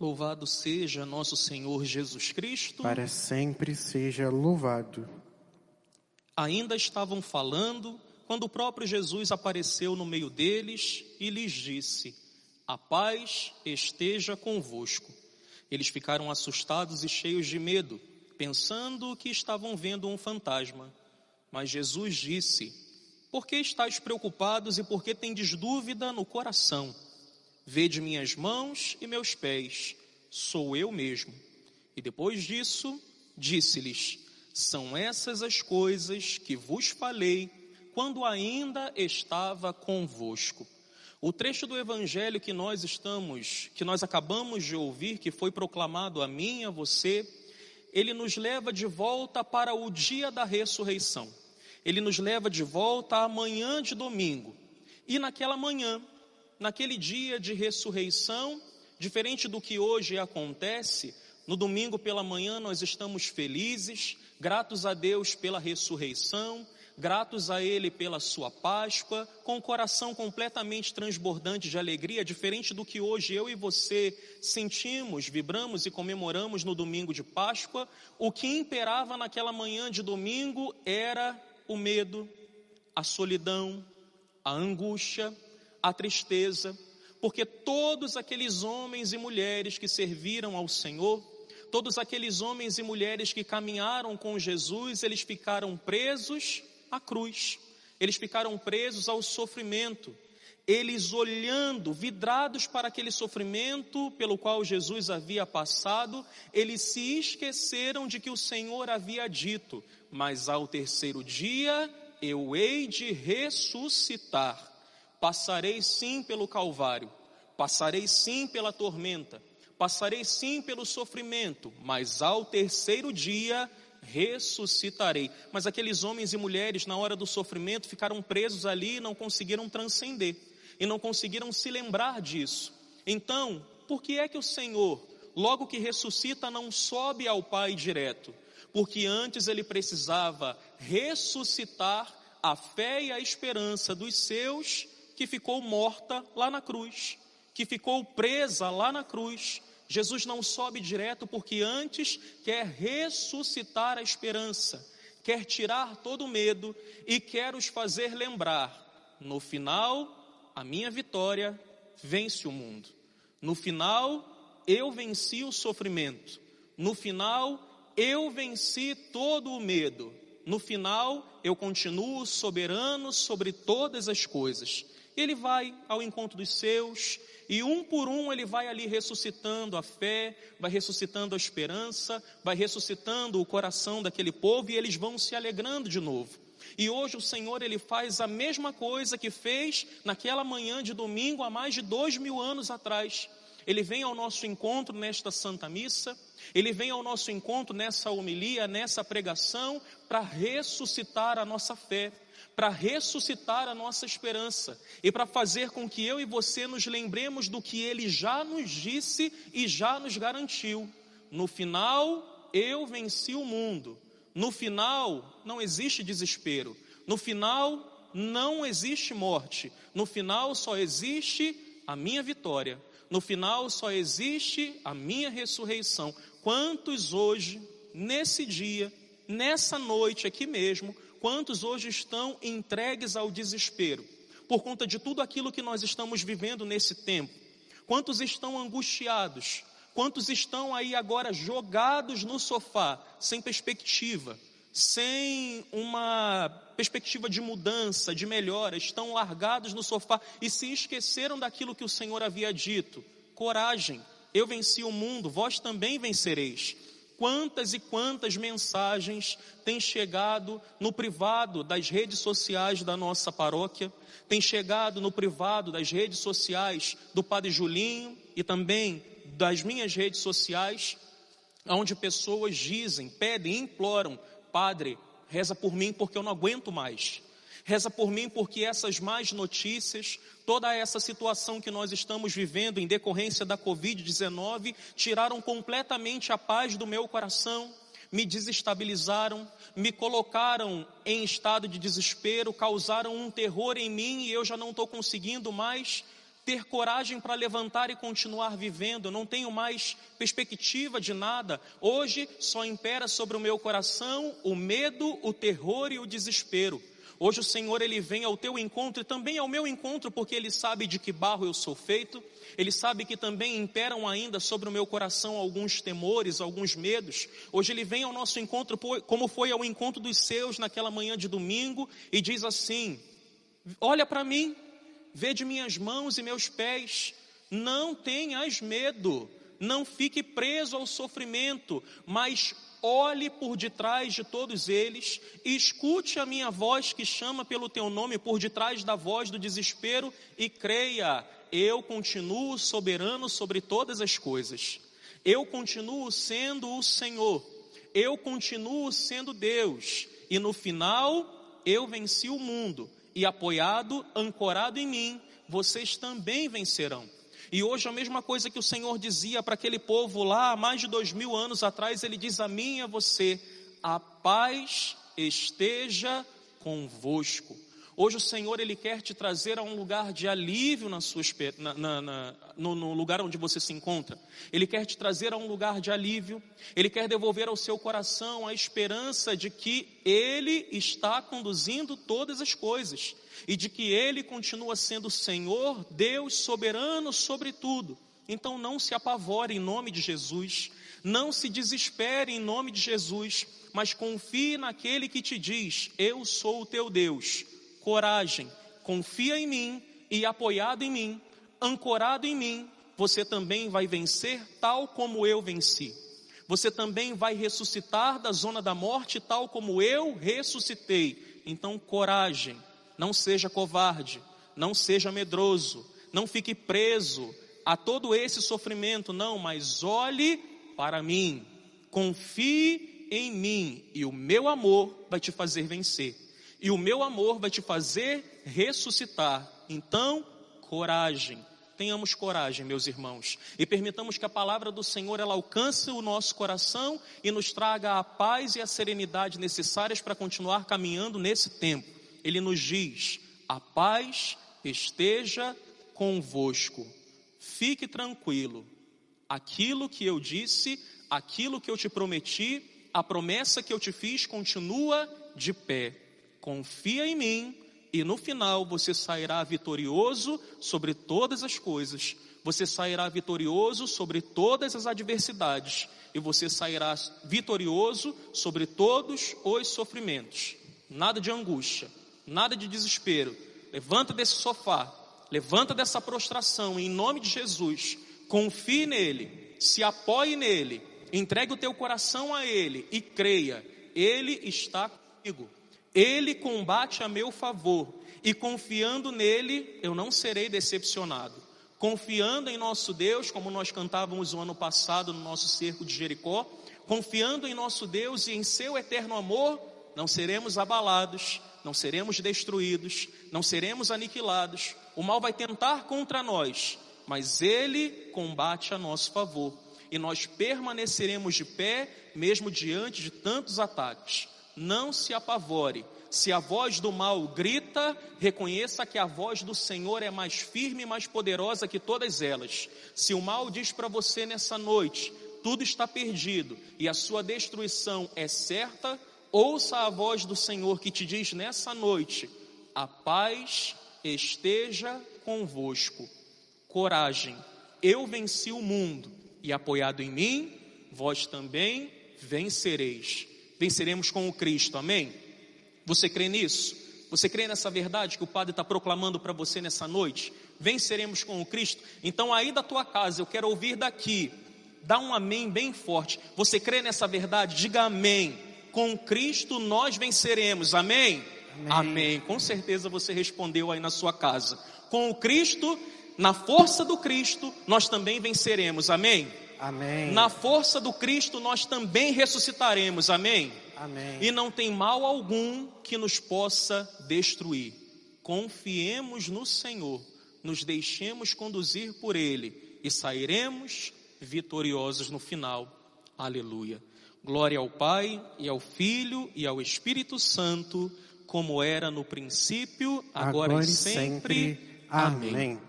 Louvado seja nosso Senhor Jesus Cristo. Para sempre seja louvado. Ainda estavam falando quando o próprio Jesus apareceu no meio deles e lhes disse: A paz esteja convosco. Eles ficaram assustados e cheios de medo, pensando que estavam vendo um fantasma. Mas Jesus disse: Por que estáis preocupados e por que tendes dúvida no coração? Vede minhas mãos e meus pés, sou eu mesmo. E depois disso, disse-lhes: São essas as coisas que vos falei quando ainda estava convosco. O trecho do evangelho que nós estamos, que nós acabamos de ouvir, que foi proclamado a mim e a você, ele nos leva de volta para o dia da ressurreição. Ele nos leva de volta à manhã de domingo. E naquela manhã, naquele dia de ressurreição, diferente do que hoje acontece, no domingo pela manhã nós estamos felizes, gratos a Deus pela ressurreição, gratos a Ele pela sua Páscoa, com o coração completamente transbordante de alegria, diferente do que hoje eu e você sentimos, vibramos e comemoramos no domingo de Páscoa, o que imperava naquela manhã de domingo era o medo, a solidão, a angústia, a tristeza, porque todos aqueles homens e mulheres que serviram ao Senhor, todos aqueles homens e mulheres que caminharam com Jesus, eles ficaram presos à cruz, eles ficaram presos ao sofrimento, eles olhando, vidrados para aquele sofrimento pelo qual Jesus havia passado, eles se esqueceram de que o Senhor havia dito: Mas ao terceiro dia eu hei de ressuscitar. Passarei sim pelo Calvário, passarei sim pela tormenta, passarei sim pelo sofrimento, mas ao terceiro dia ressuscitarei. Mas aqueles homens e mulheres, na hora do sofrimento, ficaram presos ali e não conseguiram transcender, e não conseguiram se lembrar disso. Então, por que é que o Senhor, logo que ressuscita, não sobe ao Pai direto? Porque antes ele precisava ressuscitar a fé e a esperança dos seus que ficou morta lá na cruz, que ficou presa lá na cruz. Jesus não sobe direto porque antes quer ressuscitar a esperança, quer tirar todo o medo e quer os fazer lembrar: no final, a minha vitória vence o mundo. No final, eu venci o sofrimento. No final, eu venci todo o medo. No final, eu continuo soberano sobre todas as coisas. Ele vai ao encontro dos seus e um por um ele vai ali ressuscitando a fé, vai ressuscitando a esperança, vai ressuscitando o coração daquele povo e eles vão se alegrando de novo. E hoje o Senhor ele faz a mesma coisa que fez naquela manhã de domingo há mais de dois mil anos atrás. Ele vem ao nosso encontro nesta Santa Missa, ele vem ao nosso encontro nessa homilia, nessa pregação, para ressuscitar a nossa fé para ressuscitar a nossa esperança e para fazer com que eu e você nos lembremos do que ele já nos disse e já nos garantiu. No final, eu venci o mundo. No final, não existe desespero. No final, não existe morte. No final, só existe a minha vitória. No final, só existe a minha ressurreição. Quantos hoje, nesse dia, nessa noite aqui mesmo, quantos hoje estão entregues ao desespero por conta de tudo aquilo que nós estamos vivendo nesse tempo? Quantos estão angustiados? Quantos estão aí agora jogados no sofá, sem perspectiva, sem uma perspectiva de mudança, de melhora, estão largados no sofá e se esqueceram daquilo que o Senhor havia dito? Coragem, eu venci o mundo, vós também vencereis. Quantas e quantas mensagens têm chegado no privado das redes sociais da nossa paróquia, têm chegado no privado das redes sociais do Padre Julinho e também das minhas redes sociais, onde pessoas dizem, pedem, imploram, Padre, reza por mim porque eu não aguento mais. Reza por mim porque essas más notícias, toda essa situação que nós estamos vivendo em decorrência da Covid-19, tiraram completamente a paz do meu coração, me desestabilizaram, me colocaram em estado de desespero, causaram um terror em mim e eu já não estou conseguindo mais ter coragem para levantar e continuar vivendo. Não tenho mais perspectiva de nada. Hoje só impera sobre o meu coração o medo, o terror e o desespero. Hoje o Senhor ele vem ao teu encontro e também ao meu encontro, porque ele sabe de que barro eu sou feito. Ele sabe que também imperam ainda sobre o meu coração alguns temores, alguns medos. Hoje ele vem ao nosso encontro, como foi ao encontro dos seus naquela manhã de domingo, e diz assim: Olha para mim, vê de minhas mãos e meus pés, não tenhas medo, não fique preso ao sofrimento, mas olhe por detrás de todos eles, escute a minha voz que chama pelo teu nome por detrás da voz do desespero e creia, eu continuo soberano sobre todas as coisas. Eu continuo sendo o Senhor. Eu continuo sendo Deus. E no final, eu venci o mundo. E apoiado, ancorado em mim, vocês também vencerão. E hoje a mesma coisa que o Senhor dizia para aquele povo lá há mais de dois mil anos atrás, Ele diz a mim e a você: a paz esteja convosco. Hoje o Senhor ele quer te trazer a um lugar de alívio na sua, na, na, na, no, no lugar onde você se encontra. Ele quer te trazer a um lugar de alívio. Ele quer devolver ao seu coração a esperança de que Ele está conduzindo todas as coisas e de que Ele continua sendo Senhor, Deus soberano sobre tudo. Então não se apavore em nome de Jesus, não se desespere em nome de Jesus, mas confie naquele que te diz: Eu sou o teu Deus coragem, confia em mim e apoiado em mim, ancorado em mim, você também vai vencer tal como eu venci. Você também vai ressuscitar da zona da morte tal como eu ressuscitei. Então, coragem, não seja covarde, não seja medroso, não fique preso a todo esse sofrimento, não, mas olhe para mim, confie em mim e o meu amor vai te fazer vencer e o meu amor vai te fazer ressuscitar. Então, coragem. Tenhamos coragem, meus irmãos, e permitamos que a palavra do Senhor ela alcance o nosso coração e nos traga a paz e a serenidade necessárias para continuar caminhando nesse tempo. Ele nos diz: a paz esteja convosco. Fique tranquilo. Aquilo que eu disse, aquilo que eu te prometi, a promessa que eu te fiz continua de pé confia em mim e no final você sairá vitorioso sobre todas as coisas. Você sairá vitorioso sobre todas as adversidades e você sairá vitorioso sobre todos os sofrimentos. Nada de angústia, nada de desespero. Levanta desse sofá, levanta dessa prostração em nome de Jesus. Confie nele, se apoie nele, entregue o teu coração a ele e creia, ele está comigo. Ele combate a meu favor, e confiando nele, eu não serei decepcionado. Confiando em nosso Deus, como nós cantávamos o ano passado no nosso cerco de Jericó, confiando em nosso Deus e em seu eterno amor, não seremos abalados, não seremos destruídos, não seremos aniquilados. O mal vai tentar contra nós, mas ele combate a nosso favor, e nós permaneceremos de pé, mesmo diante de tantos ataques não se apavore. Se a voz do mal grita, reconheça que a voz do Senhor é mais firme e mais poderosa que todas elas. Se o mal diz para você nessa noite, tudo está perdido e a sua destruição é certa, ouça a voz do Senhor que te diz nessa noite: a paz esteja convosco. Coragem, eu venci o mundo e apoiado em mim, vós também vencereis venceremos com o Cristo, amém? Você crê nisso? Você crê nessa verdade que o Padre está proclamando para você nessa noite? Venceremos com o Cristo? Então, aí da tua casa, eu quero ouvir daqui, dá um amém bem forte. Você crê nessa verdade? Diga amém. Com Cristo nós venceremos, amém? Amém. amém. Com certeza você respondeu aí na sua casa. Com o Cristo, na força do Cristo, nós também venceremos, amém? Amém. Na força do Cristo nós também ressuscitaremos. Amém. Amém. E não tem mal algum que nos possa destruir. Confiemos no Senhor, nos deixemos conduzir por Ele e sairemos vitoriosos no final. Aleluia. Glória ao Pai e ao Filho e ao Espírito Santo, como era no princípio, agora, agora e sempre. sempre. Amém. Amém.